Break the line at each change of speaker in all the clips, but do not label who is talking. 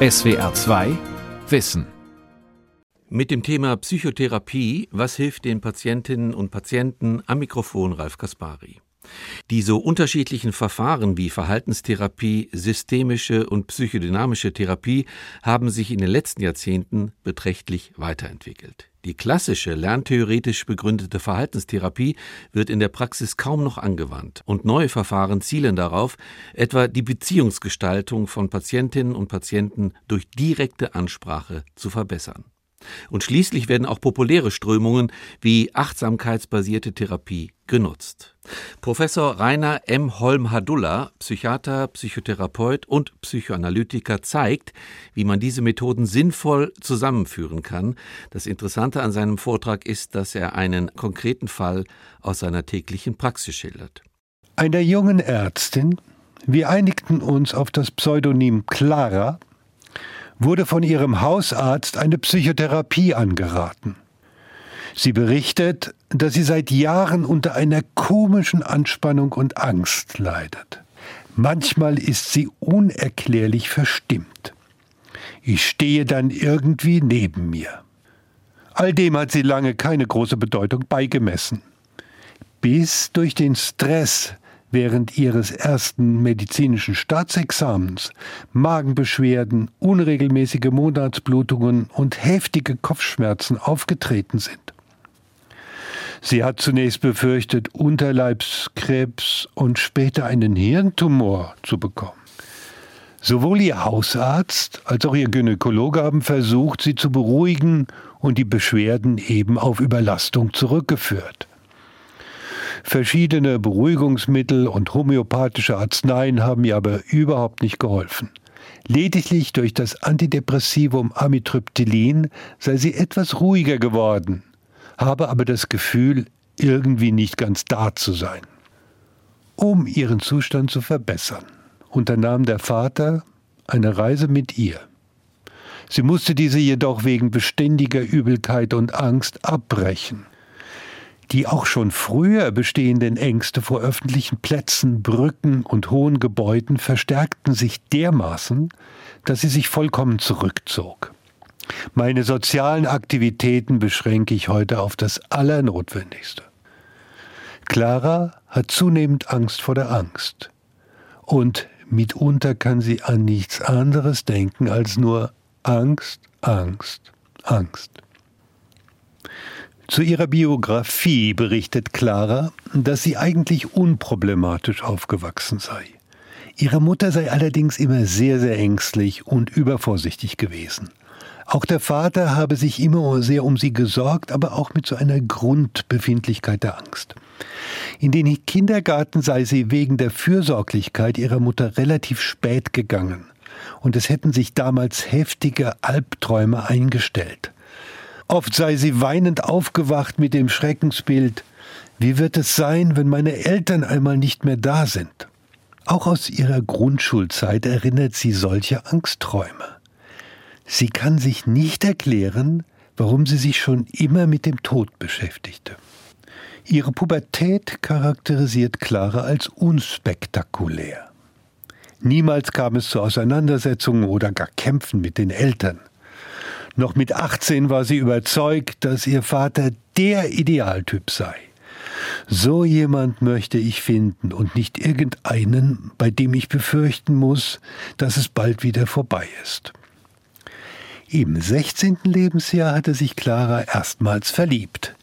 SWR 2 Wissen.
Mit dem Thema Psychotherapie, was hilft den Patientinnen und Patienten am Mikrofon Ralf Kaspari. Die so unterschiedlichen Verfahren wie Verhaltenstherapie, systemische und psychodynamische Therapie haben sich in den letzten Jahrzehnten beträchtlich weiterentwickelt. Die klassische lerntheoretisch begründete Verhaltenstherapie wird in der Praxis kaum noch angewandt und neue Verfahren zielen darauf, etwa die Beziehungsgestaltung von Patientinnen und Patienten durch direkte Ansprache zu verbessern. Und schließlich werden auch populäre Strömungen wie achtsamkeitsbasierte Therapie genutzt. Professor Rainer M. Holm-Hadulla, Psychiater, Psychotherapeut und Psychoanalytiker, zeigt, wie man diese Methoden sinnvoll zusammenführen kann. Das Interessante an seinem Vortrag ist, dass er einen konkreten Fall aus seiner täglichen Praxis schildert.
Einer jungen Ärztin, wir einigten uns auf das Pseudonym Clara, wurde von ihrem Hausarzt eine Psychotherapie angeraten. Sie berichtet, dass sie seit Jahren unter einer komischen Anspannung und Angst leidet. Manchmal ist sie unerklärlich verstimmt. Ich stehe dann irgendwie neben mir. All dem hat sie lange keine große Bedeutung beigemessen. Bis durch den Stress während ihres ersten medizinischen Staatsexamens Magenbeschwerden, unregelmäßige Monatsblutungen und heftige Kopfschmerzen aufgetreten sind. Sie hat zunächst befürchtet, Unterleibskrebs und später einen Hirntumor zu bekommen. Sowohl ihr Hausarzt als auch ihr Gynäkologe haben versucht, sie zu beruhigen und die Beschwerden eben auf Überlastung zurückgeführt. Verschiedene Beruhigungsmittel und homöopathische Arzneien haben ihr aber überhaupt nicht geholfen. Lediglich durch das Antidepressivum Amitriptylin sei sie etwas ruhiger geworden, habe aber das Gefühl, irgendwie nicht ganz da zu sein. Um ihren Zustand zu verbessern, unternahm der Vater eine Reise mit ihr. Sie musste diese jedoch wegen beständiger Übelkeit und Angst abbrechen. Die auch schon früher bestehenden Ängste vor öffentlichen Plätzen, Brücken und hohen Gebäuden verstärkten sich dermaßen, dass sie sich vollkommen zurückzog. Meine sozialen Aktivitäten beschränke ich heute auf das Allernotwendigste. Clara hat zunehmend Angst vor der Angst. Und mitunter kann sie an nichts anderes denken als nur Angst, Angst, Angst. Zu ihrer Biografie berichtet Clara, dass sie eigentlich unproblematisch aufgewachsen sei. Ihre Mutter sei allerdings immer sehr, sehr ängstlich und übervorsichtig gewesen. Auch der Vater habe sich immer sehr um sie gesorgt, aber auch mit so einer Grundbefindlichkeit der Angst. In den Kindergarten sei sie wegen der Fürsorglichkeit ihrer Mutter relativ spät gegangen, und es hätten sich damals heftige Albträume eingestellt. Oft sei sie weinend aufgewacht mit dem Schreckensbild, wie wird es sein, wenn meine Eltern einmal nicht mehr da sind? Auch aus ihrer Grundschulzeit erinnert sie solche Angstträume. Sie kann sich nicht erklären, warum sie sich schon immer mit dem Tod beschäftigte. Ihre Pubertät charakterisiert Clara als unspektakulär. Niemals kam es zu Auseinandersetzungen oder gar Kämpfen mit den Eltern. Noch mit 18 war sie überzeugt, dass ihr Vater der Idealtyp sei. So jemand möchte ich finden und nicht irgendeinen, bei dem ich befürchten muss, dass es bald wieder vorbei ist. Im 16. Lebensjahr hatte sich Clara erstmals verliebt.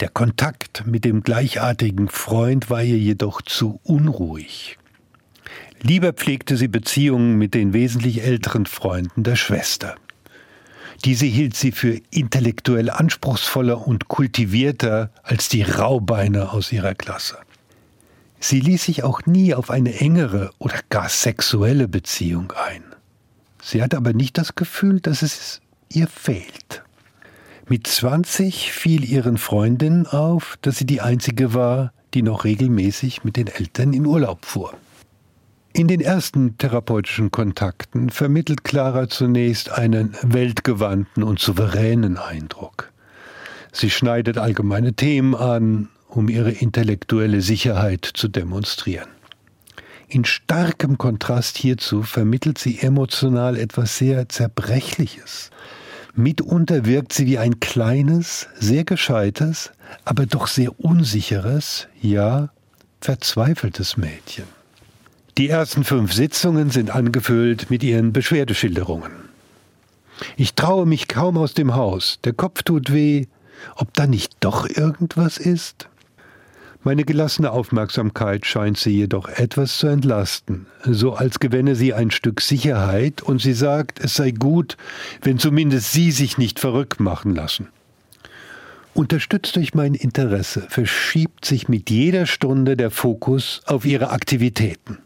Der Kontakt mit dem gleichartigen Freund war ihr jedoch zu unruhig. Lieber pflegte sie Beziehungen mit den wesentlich älteren Freunden der Schwester. Diese hielt sie für intellektuell anspruchsvoller und kultivierter als die Raubeine aus ihrer Klasse. Sie ließ sich auch nie auf eine engere oder gar sexuelle Beziehung ein. Sie hatte aber nicht das Gefühl, dass es ihr fehlt. Mit 20 fiel ihren Freundinnen auf, dass sie die einzige war, die noch regelmäßig mit den Eltern in Urlaub fuhr. In den ersten therapeutischen Kontakten vermittelt Clara zunächst einen weltgewandten und souveränen Eindruck. Sie schneidet allgemeine Themen an, um ihre intellektuelle Sicherheit zu demonstrieren. In starkem Kontrast hierzu vermittelt sie emotional etwas sehr Zerbrechliches. Mitunter wirkt sie wie ein kleines, sehr gescheites, aber doch sehr unsicheres, ja verzweifeltes Mädchen. Die ersten fünf Sitzungen sind angefüllt mit ihren Beschwerdeschilderungen. Ich traue mich kaum aus dem Haus, der Kopf tut weh, ob da nicht doch irgendwas ist? Meine gelassene Aufmerksamkeit scheint sie jedoch etwas zu entlasten, so als gewänne sie ein Stück Sicherheit und sie sagt, es sei gut, wenn zumindest sie sich nicht verrückt machen lassen. Unterstützt durch mein Interesse verschiebt sich mit jeder Stunde der Fokus auf ihre Aktivitäten.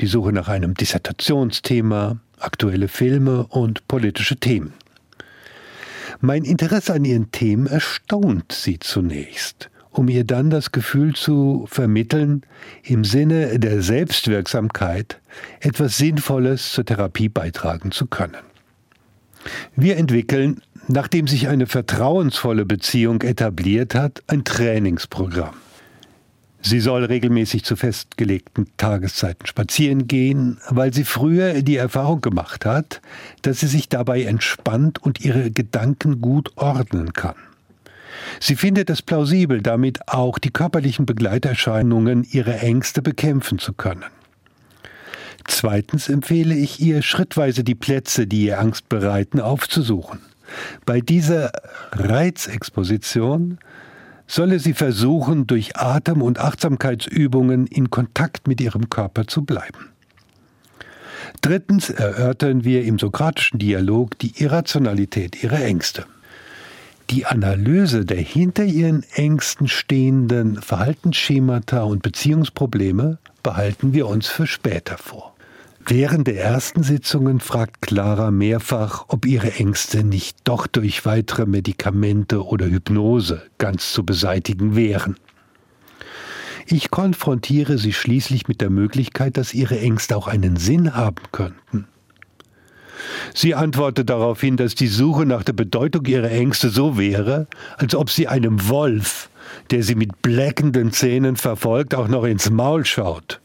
Die Suche nach einem Dissertationsthema, aktuelle Filme und politische Themen. Mein Interesse an ihren Themen erstaunt sie zunächst um ihr dann das Gefühl zu vermitteln, im Sinne der Selbstwirksamkeit etwas Sinnvolles zur Therapie beitragen zu können. Wir entwickeln, nachdem sich eine vertrauensvolle Beziehung etabliert hat, ein Trainingsprogramm. Sie soll regelmäßig zu festgelegten Tageszeiten spazieren gehen, weil sie früher die Erfahrung gemacht hat, dass sie sich dabei entspannt und ihre Gedanken gut ordnen kann. Sie findet es plausibel, damit auch die körperlichen Begleiterscheinungen ihrer Ängste bekämpfen zu können. Zweitens empfehle ich ihr, schrittweise die Plätze, die ihr Angst bereiten, aufzusuchen. Bei dieser Reizexposition solle sie versuchen, durch Atem- und Achtsamkeitsübungen in Kontakt mit ihrem Körper zu bleiben. Drittens erörtern wir im sokratischen Dialog die Irrationalität ihrer Ängste. Die Analyse der hinter ihren Ängsten stehenden Verhaltensschemata und Beziehungsprobleme behalten wir uns für später vor. Während der ersten Sitzungen fragt Clara mehrfach, ob ihre Ängste nicht doch durch weitere Medikamente oder Hypnose ganz zu beseitigen wären. Ich konfrontiere sie schließlich mit der Möglichkeit, dass ihre Ängste auch einen Sinn haben könnten. Sie antwortet daraufhin, dass die Suche nach der Bedeutung ihrer Ängste so wäre, als ob sie einem Wolf, der sie mit bleckenden Zähnen verfolgt, auch noch ins Maul schaut.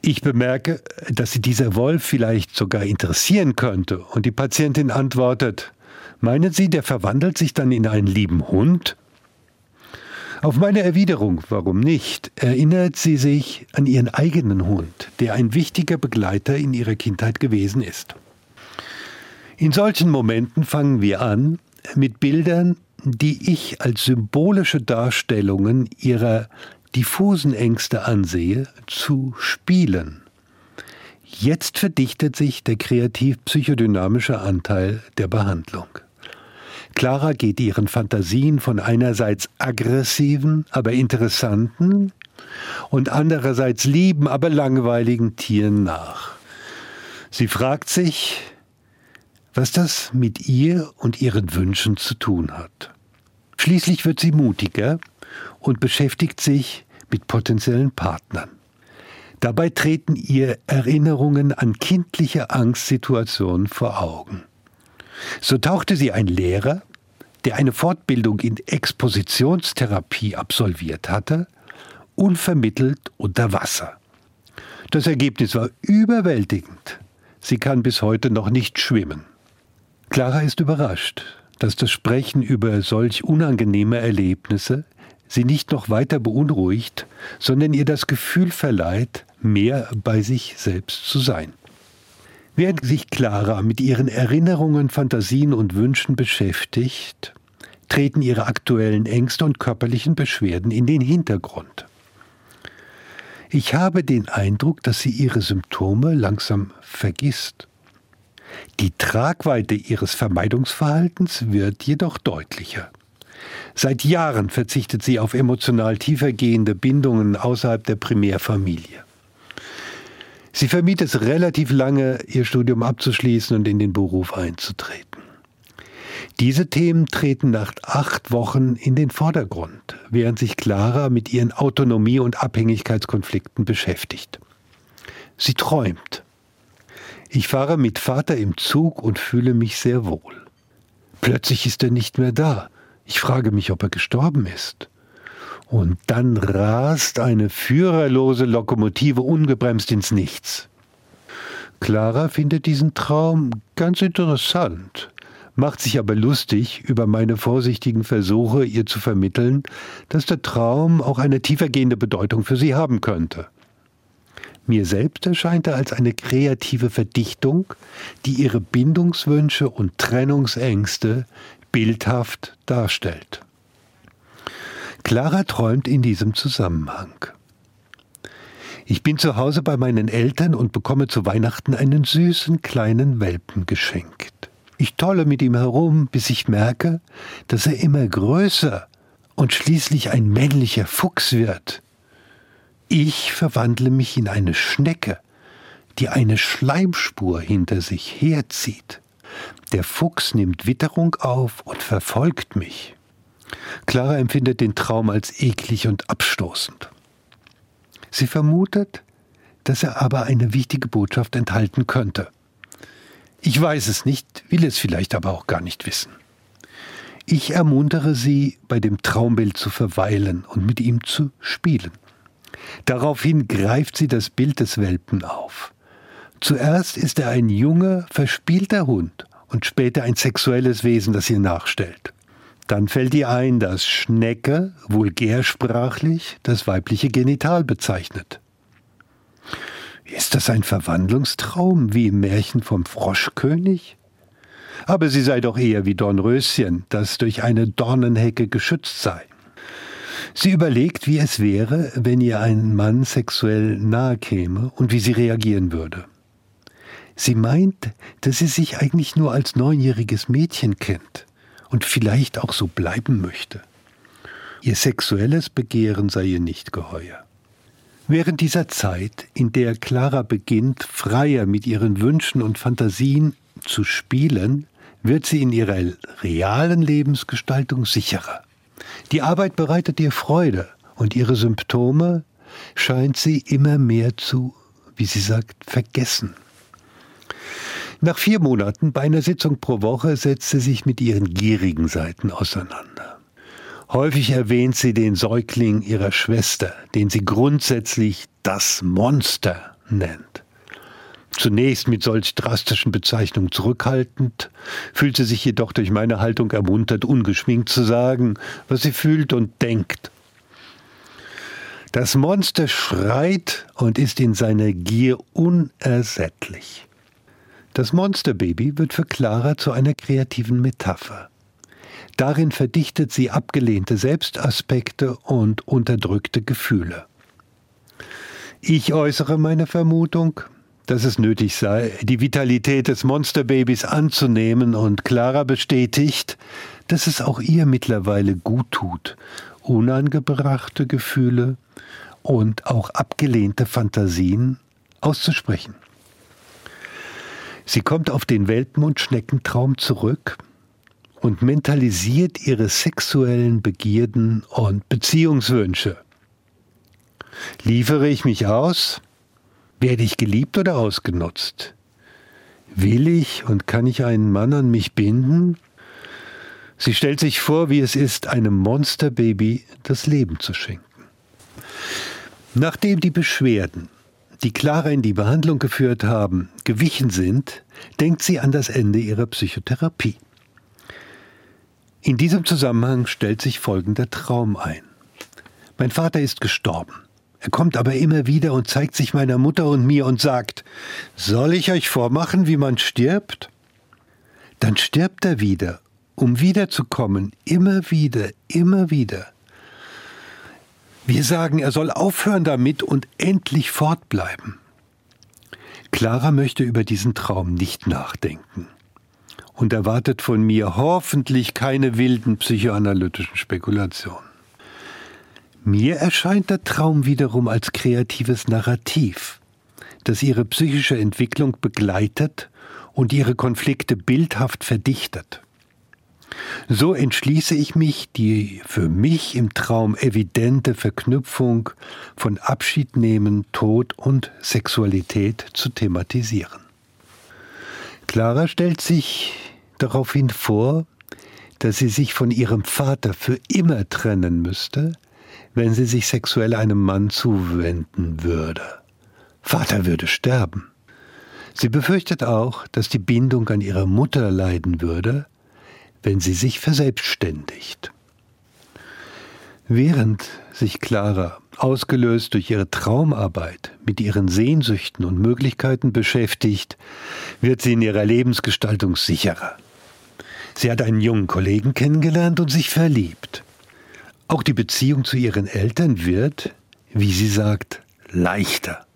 Ich bemerke, dass sie dieser Wolf vielleicht sogar interessieren könnte, und die Patientin antwortet, meinen Sie, der verwandelt sich dann in einen lieben Hund? Auf meine Erwiderung, warum nicht, erinnert sie sich an ihren eigenen Hund, der ein wichtiger Begleiter in ihrer Kindheit gewesen ist. In solchen Momenten fangen wir an mit Bildern, die ich als symbolische Darstellungen ihrer diffusen Ängste ansehe, zu spielen. Jetzt verdichtet sich der kreativ-psychodynamische Anteil der Behandlung. Clara geht ihren Fantasien von einerseits aggressiven, aber interessanten und andererseits lieben, aber langweiligen Tieren nach. Sie fragt sich, was das mit ihr und ihren Wünschen zu tun hat. Schließlich wird sie mutiger und beschäftigt sich mit potenziellen Partnern. Dabei treten ihr Erinnerungen an kindliche Angstsituationen vor Augen. So tauchte sie ein Lehrer, der eine Fortbildung in Expositionstherapie absolviert hatte, unvermittelt unter Wasser. Das Ergebnis war überwältigend. Sie kann bis heute noch nicht schwimmen. Clara ist überrascht, dass das Sprechen über solch unangenehme Erlebnisse sie nicht noch weiter beunruhigt, sondern ihr das Gefühl verleiht, mehr bei sich selbst zu sein. Während sich Clara mit ihren Erinnerungen, Fantasien und Wünschen beschäftigt, treten ihre aktuellen Ängste und körperlichen Beschwerden in den Hintergrund. Ich habe den Eindruck, dass sie ihre Symptome langsam vergisst. Die Tragweite ihres Vermeidungsverhaltens wird jedoch deutlicher. Seit Jahren verzichtet sie auf emotional tiefergehende Bindungen außerhalb der Primärfamilie. Sie vermied es relativ lange, ihr Studium abzuschließen und in den Beruf einzutreten. Diese Themen treten nach acht Wochen in den Vordergrund, während sich Clara mit ihren Autonomie- und Abhängigkeitskonflikten beschäftigt. Sie träumt. Ich fahre mit Vater im Zug und fühle mich sehr wohl. Plötzlich ist er nicht mehr da. Ich frage mich, ob er gestorben ist. Und dann rast eine führerlose Lokomotive ungebremst ins Nichts. Clara findet diesen Traum ganz interessant, macht sich aber lustig über meine vorsichtigen Versuche, ihr zu vermitteln, dass der Traum auch eine tiefergehende Bedeutung für sie haben könnte. Mir selbst erscheint er als eine kreative Verdichtung, die ihre Bindungswünsche und Trennungsängste bildhaft darstellt. Clara träumt in diesem Zusammenhang. Ich bin zu Hause bei meinen Eltern und bekomme zu Weihnachten einen süßen kleinen Welpen geschenkt. Ich tolle mit ihm herum, bis ich merke, dass er immer größer und schließlich ein männlicher Fuchs wird. Ich verwandle mich in eine Schnecke, die eine Schleimspur hinter sich herzieht. Der Fuchs nimmt Witterung auf und verfolgt mich. Clara empfindet den Traum als eklig und abstoßend. Sie vermutet, dass er aber eine wichtige Botschaft enthalten könnte. Ich weiß es nicht, will es vielleicht aber auch gar nicht wissen. Ich ermuntere sie, bei dem Traumbild zu verweilen und mit ihm zu spielen. Daraufhin greift sie das Bild des Welpen auf. Zuerst ist er ein junger, verspielter Hund und später ein sexuelles Wesen, das ihr nachstellt. Dann fällt ihr ein, dass Schnecke vulgärsprachlich das weibliche Genital bezeichnet. Ist das ein Verwandlungstraum wie im Märchen vom Froschkönig? Aber sie sei doch eher wie Dornröschen, das durch eine Dornenhecke geschützt sei. Sie überlegt, wie es wäre, wenn ihr ein Mann sexuell nahe käme und wie sie reagieren würde. Sie meint, dass sie sich eigentlich nur als neunjähriges Mädchen kennt und vielleicht auch so bleiben möchte. Ihr sexuelles Begehren sei ihr nicht geheuer. Während dieser Zeit, in der Clara beginnt, freier mit ihren Wünschen und Fantasien zu spielen, wird sie in ihrer realen Lebensgestaltung sicherer. Die Arbeit bereitet ihr Freude und ihre Symptome scheint sie immer mehr zu, wie sie sagt, vergessen. Nach vier Monaten bei einer Sitzung pro Woche setzt sie sich mit ihren gierigen Seiten auseinander. Häufig erwähnt sie den Säugling ihrer Schwester, den sie grundsätzlich das Monster nennt. Zunächst mit solch drastischen Bezeichnungen zurückhaltend, fühlt sie sich jedoch durch meine Haltung ermuntert, ungeschminkt zu sagen, was sie fühlt und denkt. Das Monster schreit und ist in seiner Gier unersättlich. Das Monsterbaby wird für Clara zu einer kreativen Metapher. Darin verdichtet sie abgelehnte Selbstaspekte und unterdrückte Gefühle. Ich äußere meine Vermutung, dass es nötig sei, die Vitalität des Monsterbabys anzunehmen und Clara bestätigt, dass es auch ihr mittlerweile gut tut, unangebrachte Gefühle und auch abgelehnte Fantasien auszusprechen. Sie kommt auf den Welpen- und Schneckentraum zurück und mentalisiert ihre sexuellen Begierden und Beziehungswünsche. Liefere ich mich aus? Werde ich geliebt oder ausgenutzt? Will ich und kann ich einen Mann an mich binden? Sie stellt sich vor, wie es ist, einem Monsterbaby das Leben zu schenken. Nachdem die Beschwerden die Clara in die Behandlung geführt haben, gewichen sind, denkt sie an das Ende ihrer Psychotherapie. In diesem Zusammenhang stellt sich folgender Traum ein. Mein Vater ist gestorben. Er kommt aber immer wieder und zeigt sich meiner Mutter und mir und sagt, soll ich euch vormachen, wie man stirbt? Dann stirbt er wieder, um wiederzukommen, immer wieder, immer wieder. Wir sagen, er soll aufhören damit und endlich fortbleiben. Clara möchte über diesen Traum nicht nachdenken und erwartet von mir hoffentlich keine wilden psychoanalytischen Spekulationen. Mir erscheint der Traum wiederum als kreatives Narrativ, das ihre psychische Entwicklung begleitet und ihre Konflikte bildhaft verdichtet. So entschließe ich mich, die für mich im Traum evidente Verknüpfung von Abschiednehmen, Tod und Sexualität zu thematisieren. Clara stellt sich daraufhin vor, dass sie sich von ihrem Vater für immer trennen müsste, wenn sie sich sexuell einem Mann zuwenden würde. Vater würde sterben. Sie befürchtet auch, dass die Bindung an ihre Mutter leiden würde, wenn sie sich verselbstständigt. Während sich Clara, ausgelöst durch ihre Traumarbeit, mit ihren Sehnsüchten und Möglichkeiten beschäftigt, wird sie in ihrer Lebensgestaltung sicherer. Sie hat einen jungen Kollegen kennengelernt und sich verliebt. Auch die Beziehung zu ihren Eltern wird, wie sie sagt, leichter.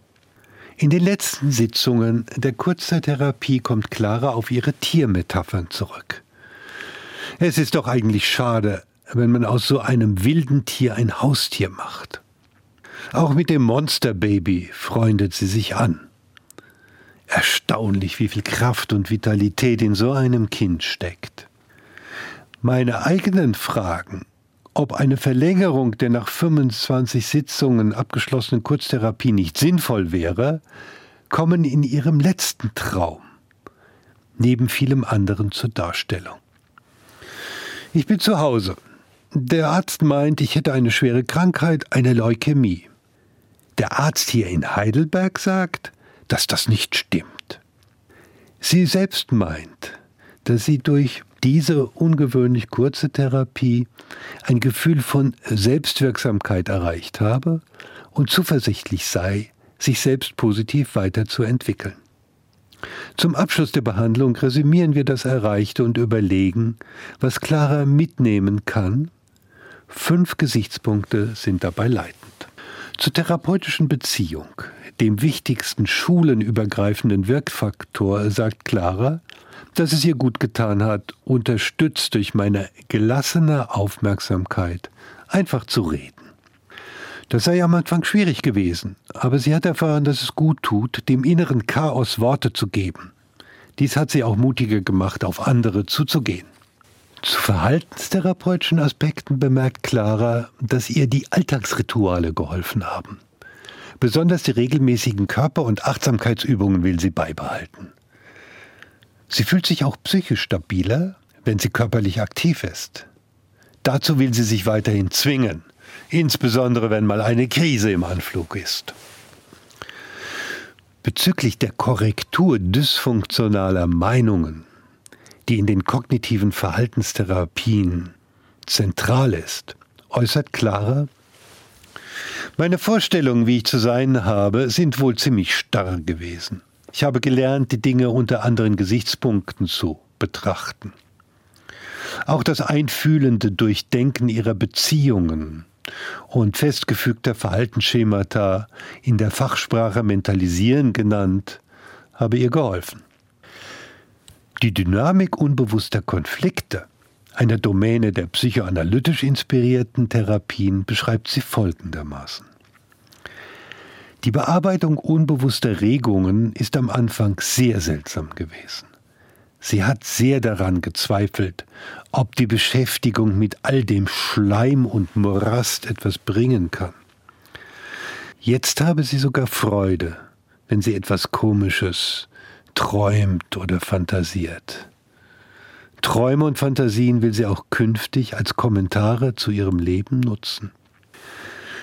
In den letzten Sitzungen der Kurzzeittherapie kommt Clara auf ihre Tiermetaphern zurück. Es ist doch eigentlich schade, wenn man aus so einem wilden Tier ein Haustier macht. Auch mit dem Monsterbaby freundet sie sich an. Erstaunlich, wie viel Kraft und Vitalität in so einem Kind steckt. Meine eigenen Fragen, ob eine Verlängerung der nach 25 Sitzungen abgeschlossenen Kurztherapie nicht sinnvoll wäre, kommen in ihrem letzten Traum, neben vielem anderen zur Darstellung. Ich bin zu Hause. Der Arzt meint, ich hätte eine schwere Krankheit, eine Leukämie. Der Arzt hier in Heidelberg sagt, dass das nicht stimmt. Sie selbst meint, dass sie durch diese ungewöhnlich kurze Therapie ein Gefühl von Selbstwirksamkeit erreicht habe und zuversichtlich sei, sich selbst positiv weiterzuentwickeln. Zum Abschluss der Behandlung resümieren wir das Erreichte und überlegen, was Clara mitnehmen kann. Fünf Gesichtspunkte sind dabei leitend. Zur therapeutischen Beziehung, dem wichtigsten schulenübergreifenden Wirkfaktor, sagt Clara, dass es ihr gut getan hat, unterstützt durch meine gelassene Aufmerksamkeit, einfach zu reden. Das sei am Anfang schwierig gewesen, aber sie hat erfahren, dass es gut tut, dem inneren Chaos Worte zu geben. Dies hat sie auch mutiger gemacht, auf andere zuzugehen. Zu verhaltenstherapeutischen Aspekten bemerkt Clara, dass ihr die Alltagsrituale geholfen haben. Besonders die regelmäßigen Körper- und Achtsamkeitsübungen will sie beibehalten. Sie fühlt sich auch psychisch stabiler, wenn sie körperlich aktiv ist. Dazu will sie sich weiterhin zwingen, insbesondere wenn mal eine Krise im Anflug ist. Bezüglich der Korrektur dysfunktionaler Meinungen, die in den kognitiven Verhaltenstherapien zentral ist, äußert Clara, meine Vorstellungen, wie ich zu sein habe, sind wohl ziemlich starr gewesen. Ich habe gelernt, die Dinge unter anderen Gesichtspunkten zu betrachten. Auch das einfühlende Durchdenken ihrer Beziehungen und festgefügter Verhaltensschemata in der Fachsprache Mentalisieren genannt, habe ihr geholfen. Die Dynamik unbewusster Konflikte, einer Domäne der psychoanalytisch inspirierten Therapien, beschreibt sie folgendermaßen. Die Bearbeitung unbewusster Regungen ist am Anfang sehr seltsam gewesen. Sie hat sehr daran gezweifelt, ob die Beschäftigung mit all dem Schleim und Morast etwas bringen kann. Jetzt habe sie sogar Freude, wenn sie etwas Komisches träumt oder fantasiert. Träume und Fantasien will sie auch künftig als Kommentare zu ihrem Leben nutzen.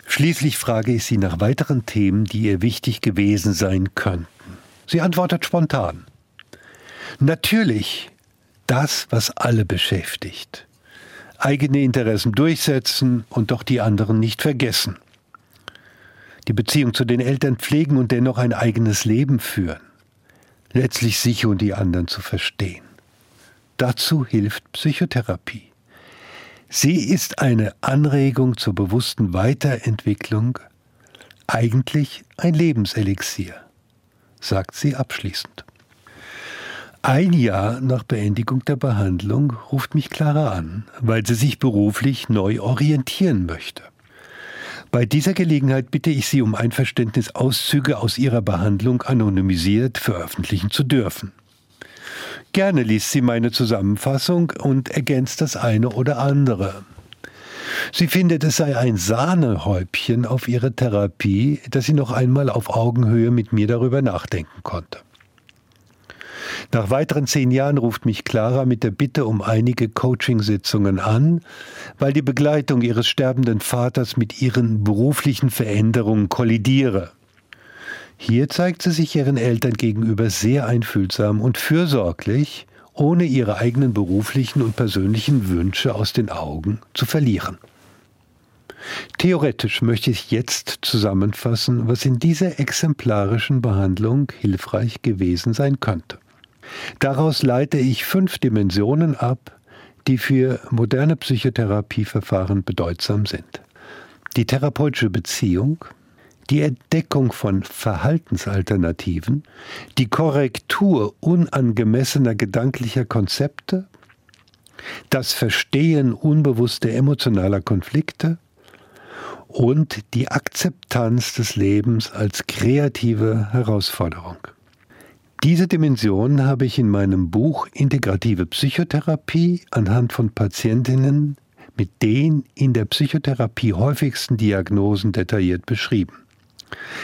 Schließlich frage ich sie nach weiteren Themen, die ihr wichtig gewesen sein könnten. Sie antwortet spontan. Natürlich das, was alle beschäftigt. Eigene Interessen durchsetzen und doch die anderen nicht vergessen. Die Beziehung zu den Eltern pflegen und dennoch ein eigenes Leben führen. Letztlich sich und die anderen zu verstehen. Dazu hilft Psychotherapie. Sie ist eine Anregung zur bewussten Weiterentwicklung, eigentlich ein Lebenselixier, sagt sie abschließend. Ein Jahr nach Beendigung der Behandlung ruft mich Clara an, weil sie sich beruflich neu orientieren möchte. Bei dieser Gelegenheit bitte ich Sie um Einverständnis, Auszüge aus ihrer Behandlung anonymisiert veröffentlichen zu dürfen. Gerne liest sie meine Zusammenfassung und ergänzt das eine oder andere. Sie findet, es sei ein Sahnehäubchen auf ihre Therapie, dass sie noch einmal auf Augenhöhe mit mir darüber nachdenken konnte. Nach weiteren zehn Jahren ruft mich Clara mit der Bitte um einige Coachingsitzungen an, weil die Begleitung ihres sterbenden Vaters mit ihren beruflichen Veränderungen kollidiere. Hier zeigt sie sich ihren Eltern gegenüber sehr einfühlsam und fürsorglich, ohne ihre eigenen beruflichen und persönlichen Wünsche aus den Augen zu verlieren. Theoretisch möchte ich jetzt zusammenfassen, was in dieser exemplarischen Behandlung hilfreich gewesen sein könnte. Daraus leite ich fünf Dimensionen ab, die für moderne Psychotherapieverfahren bedeutsam sind. Die therapeutische Beziehung, die Entdeckung von Verhaltensalternativen, die Korrektur unangemessener gedanklicher Konzepte, das Verstehen unbewusster emotionaler Konflikte und die Akzeptanz des Lebens als kreative Herausforderung. Diese Dimension habe ich in meinem Buch Integrative Psychotherapie anhand von Patientinnen mit den in der Psychotherapie häufigsten Diagnosen detailliert beschrieben.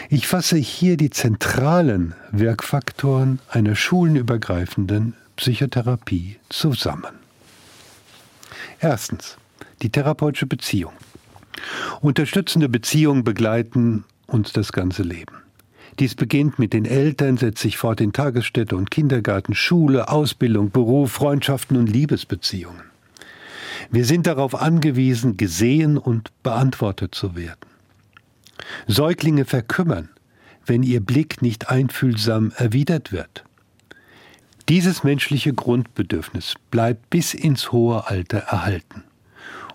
Ich fasse hier die zentralen Wirkfaktoren einer schulenübergreifenden Psychotherapie zusammen. Erstens die therapeutische Beziehung. Unterstützende Beziehungen begleiten uns das ganze Leben. Dies beginnt mit den Eltern, setzt sich fort in Tagesstätte und Kindergarten, Schule, Ausbildung, Beruf, Freundschaften und Liebesbeziehungen. Wir sind darauf angewiesen, gesehen und beantwortet zu werden. Säuglinge verkümmern, wenn ihr Blick nicht einfühlsam erwidert wird. Dieses menschliche Grundbedürfnis bleibt bis ins hohe Alter erhalten.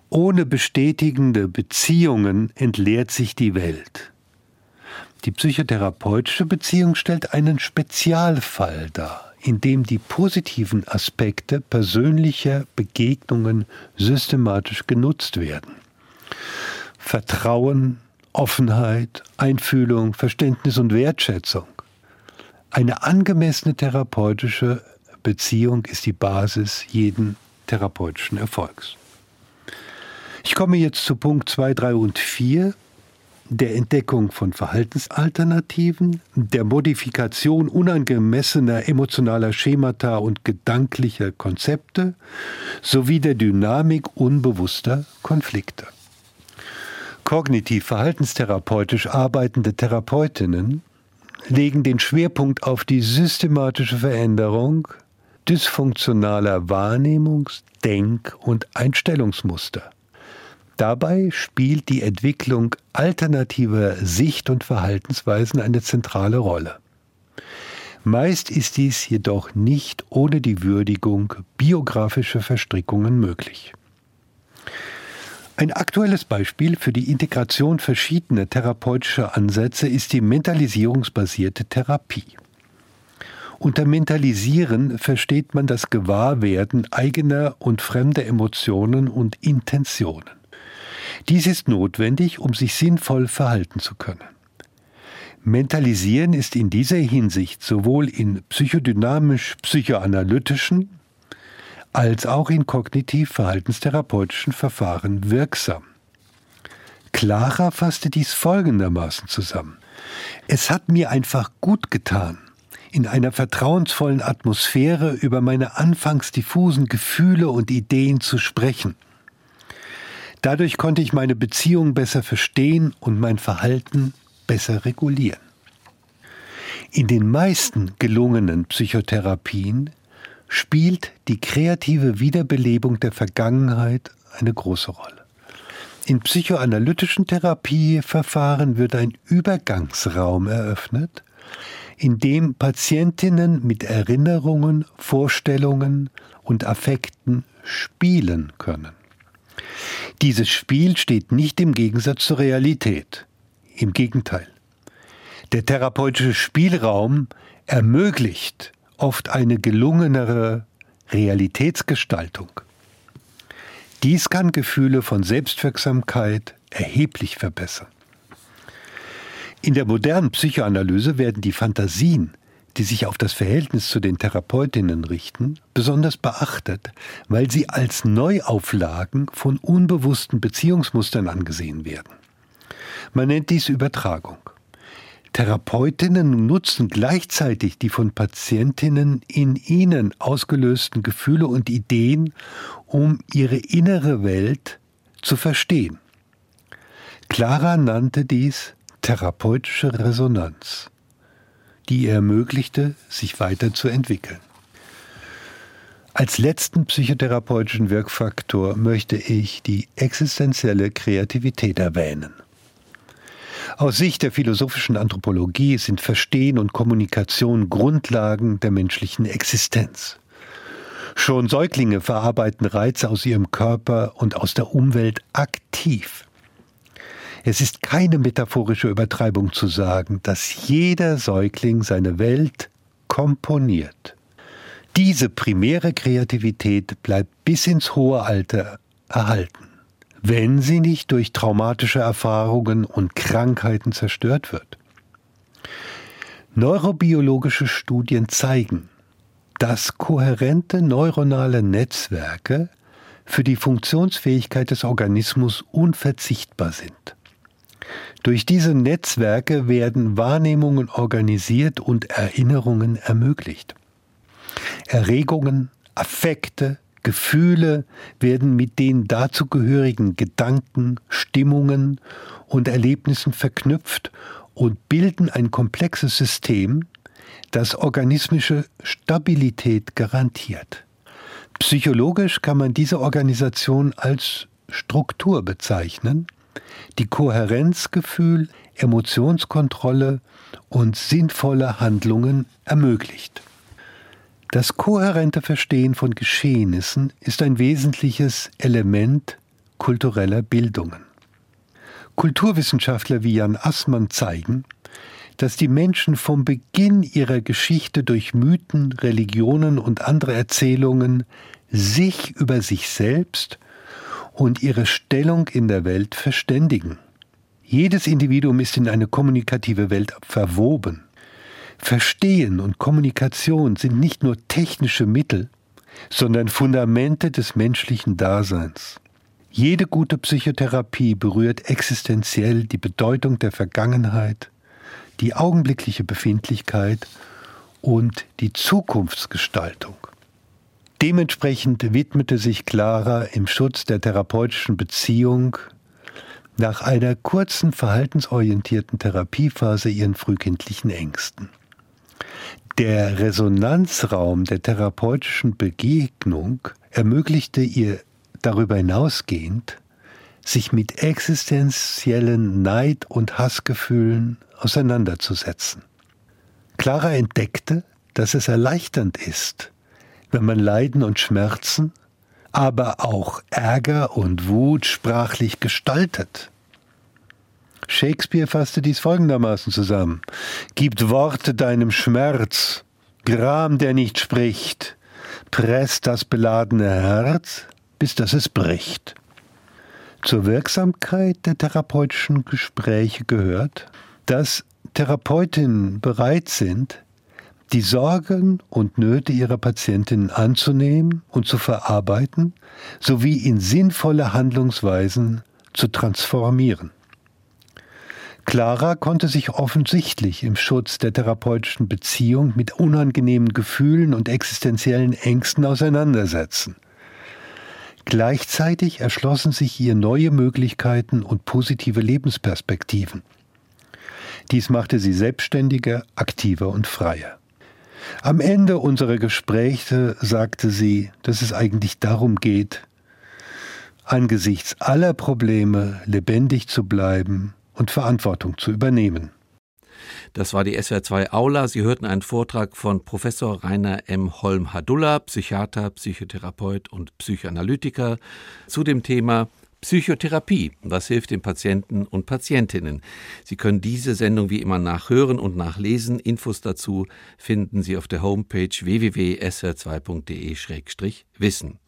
Ohne bestätigende Beziehungen entleert sich die Welt. Die psychotherapeutische Beziehung stellt einen Spezialfall dar, in dem die positiven Aspekte persönlicher Begegnungen systematisch genutzt werden. Vertrauen, Offenheit, Einfühlung, Verständnis und Wertschätzung. Eine angemessene therapeutische Beziehung ist die Basis jeden therapeutischen Erfolgs. Ich komme jetzt zu Punkt 2, 3 und 4 der Entdeckung von Verhaltensalternativen, der Modifikation unangemessener emotionaler Schemata und gedanklicher Konzepte sowie der Dynamik unbewusster Konflikte. Kognitiv verhaltenstherapeutisch arbeitende Therapeutinnen legen den Schwerpunkt auf die systematische Veränderung dysfunktionaler Wahrnehmungs-, Denk- und Einstellungsmuster. Dabei spielt die Entwicklung alternativer Sicht- und Verhaltensweisen eine zentrale Rolle. Meist ist dies jedoch nicht ohne die Würdigung biografischer Verstrickungen möglich. Ein aktuelles Beispiel für die Integration verschiedener therapeutischer Ansätze ist die mentalisierungsbasierte Therapie. Unter Mentalisieren versteht man das Gewahrwerden eigener und fremder Emotionen und Intentionen. Dies ist notwendig, um sich sinnvoll verhalten zu können. Mentalisieren ist in dieser Hinsicht sowohl in psychodynamisch-psychoanalytischen als auch in kognitiv-verhaltenstherapeutischen Verfahren wirksam. Clara fasste dies folgendermaßen zusammen. Es hat mir einfach gut getan, in einer vertrauensvollen Atmosphäre über meine anfangs diffusen Gefühle und Ideen zu sprechen – Dadurch konnte ich meine Beziehung besser verstehen und mein Verhalten besser regulieren. In den meisten gelungenen Psychotherapien spielt die kreative Wiederbelebung der Vergangenheit eine große Rolle. In psychoanalytischen Therapieverfahren wird ein Übergangsraum eröffnet, in dem Patientinnen mit Erinnerungen, Vorstellungen und Affekten spielen können. Dieses Spiel steht nicht im Gegensatz zur Realität. Im Gegenteil. Der therapeutische Spielraum ermöglicht oft eine gelungenere Realitätsgestaltung. Dies kann Gefühle von Selbstwirksamkeit erheblich verbessern. In der modernen Psychoanalyse werden die Fantasien die sich auf das Verhältnis zu den Therapeutinnen richten, besonders beachtet, weil sie als Neuauflagen von unbewussten Beziehungsmustern angesehen werden. Man nennt dies Übertragung. Therapeutinnen nutzen gleichzeitig die von Patientinnen in ihnen ausgelösten Gefühle und Ideen, um ihre innere Welt zu verstehen. Clara nannte dies therapeutische Resonanz, die ihr ermöglichte, sich weiterzuentwickeln. Als letzten psychotherapeutischen Wirkfaktor möchte ich die existenzielle Kreativität erwähnen. Aus Sicht der philosophischen Anthropologie sind Verstehen und Kommunikation Grundlagen der menschlichen Existenz. Schon Säuglinge verarbeiten Reize aus ihrem Körper und aus der Umwelt aktiv. Es ist keine metaphorische Übertreibung zu sagen, dass jeder Säugling seine Welt komponiert. Diese primäre Kreativität bleibt bis ins hohe Alter erhalten, wenn sie nicht durch traumatische Erfahrungen und Krankheiten zerstört wird. Neurobiologische Studien zeigen, dass kohärente neuronale Netzwerke für die Funktionsfähigkeit des Organismus unverzichtbar sind. Durch diese Netzwerke werden Wahrnehmungen organisiert und Erinnerungen ermöglicht. Erregungen, Affekte, Gefühle werden mit den dazugehörigen Gedanken, Stimmungen und Erlebnissen verknüpft und bilden ein komplexes System, das organismische Stabilität garantiert. Psychologisch kann man diese Organisation als Struktur bezeichnen, die Kohärenzgefühl, Emotionskontrolle und sinnvolle Handlungen ermöglicht. Das kohärente Verstehen von Geschehnissen ist ein wesentliches Element kultureller Bildungen. Kulturwissenschaftler wie Jan Assmann zeigen, dass die Menschen vom Beginn ihrer Geschichte durch Mythen, Religionen und andere Erzählungen sich über sich selbst und ihre Stellung in der Welt verständigen. Jedes Individuum ist in eine kommunikative Welt verwoben. Verstehen und Kommunikation sind nicht nur technische Mittel, sondern Fundamente des menschlichen Daseins. Jede gute Psychotherapie berührt existenziell die Bedeutung der Vergangenheit, die augenblickliche Befindlichkeit und die Zukunftsgestaltung. Dementsprechend widmete sich Clara im Schutz der therapeutischen Beziehung nach einer kurzen verhaltensorientierten Therapiephase ihren frühkindlichen Ängsten. Der Resonanzraum der therapeutischen Begegnung ermöglichte ihr darüber hinausgehend, sich mit existenziellen Neid- und Hassgefühlen auseinanderzusetzen. Clara entdeckte, dass es erleichternd ist, wenn man Leiden und Schmerzen, aber auch Ärger und Wut sprachlich gestaltet. Shakespeare fasste dies folgendermaßen zusammen. Gibt Worte deinem Schmerz, Gram, der nicht spricht, presst das beladene Herz, bis dass es bricht. Zur Wirksamkeit der therapeutischen Gespräche gehört, dass Therapeutinnen bereit sind, die Sorgen und Nöte ihrer Patientinnen anzunehmen und zu verarbeiten, sowie in sinnvolle Handlungsweisen zu transformieren. Clara konnte sich offensichtlich im Schutz der therapeutischen Beziehung mit unangenehmen Gefühlen und existenziellen Ängsten auseinandersetzen. Gleichzeitig erschlossen sich ihr neue Möglichkeiten und positive Lebensperspektiven. Dies machte sie selbstständiger, aktiver und freier. Am Ende unserer Gespräche sagte sie, dass es eigentlich darum geht, angesichts aller Probleme lebendig zu bleiben und Verantwortung zu übernehmen.
Das war die SWR2 Aula. Sie hörten einen Vortrag von Professor Rainer M. Holm-Hadulla, Psychiater, Psychotherapeut und Psychoanalytiker zu dem Thema Psychotherapie. Was hilft den Patienten und Patientinnen? Sie können diese Sendung wie immer nachhören und nachlesen. Infos dazu finden Sie auf der Homepage www.swr2.de-wissen.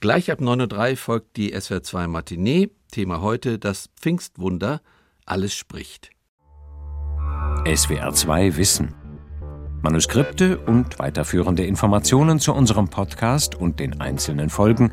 Gleich ab 9.03 Uhr folgt die SWR2 Matinee. Thema heute das Pfingstwunder alles spricht.
SWR 2 Wissen. Manuskripte und weiterführende Informationen zu unserem Podcast und den einzelnen Folgen